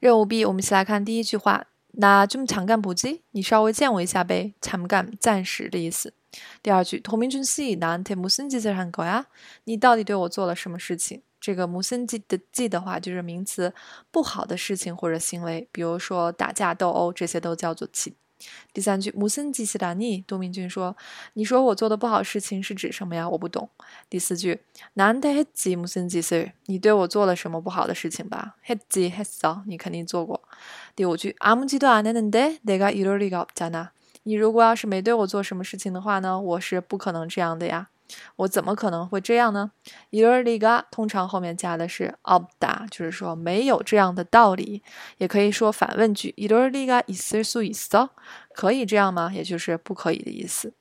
任务 B，我们一起来看第一句话。那좀잠깐보 지？ 你稍微见我一下呗。잠깐暂时的意思。第二句，도민준씨나한테무슨짓을한거 야？ 你到底对我做了什么事情？这个무슨짓的짓的话，就是名词，不好的事情或者行为，比如说打架斗殴，这些都叫做짓。 第三句，무슨짓이라 니？ 杜明俊说：“你说我做的不好事情是指什么呀？我不懂。”第四句，나한테했지무슨짓 을？ 你对我做了什么不好的事情吧？했지했 어？ 你肯定做过。第五句，아무짓도안했는데내가이럴리가없잖 아？ 你如果要是没对我做什么事情的话呢，我是不可能这样的呀。 我怎么可能会这样呢？이럴리가通常后面加的是없 다， 就是说没有这样的道理，也可以说反问句이럴리가있을수있 어？ 可以这样吗？也就是不可以的意思。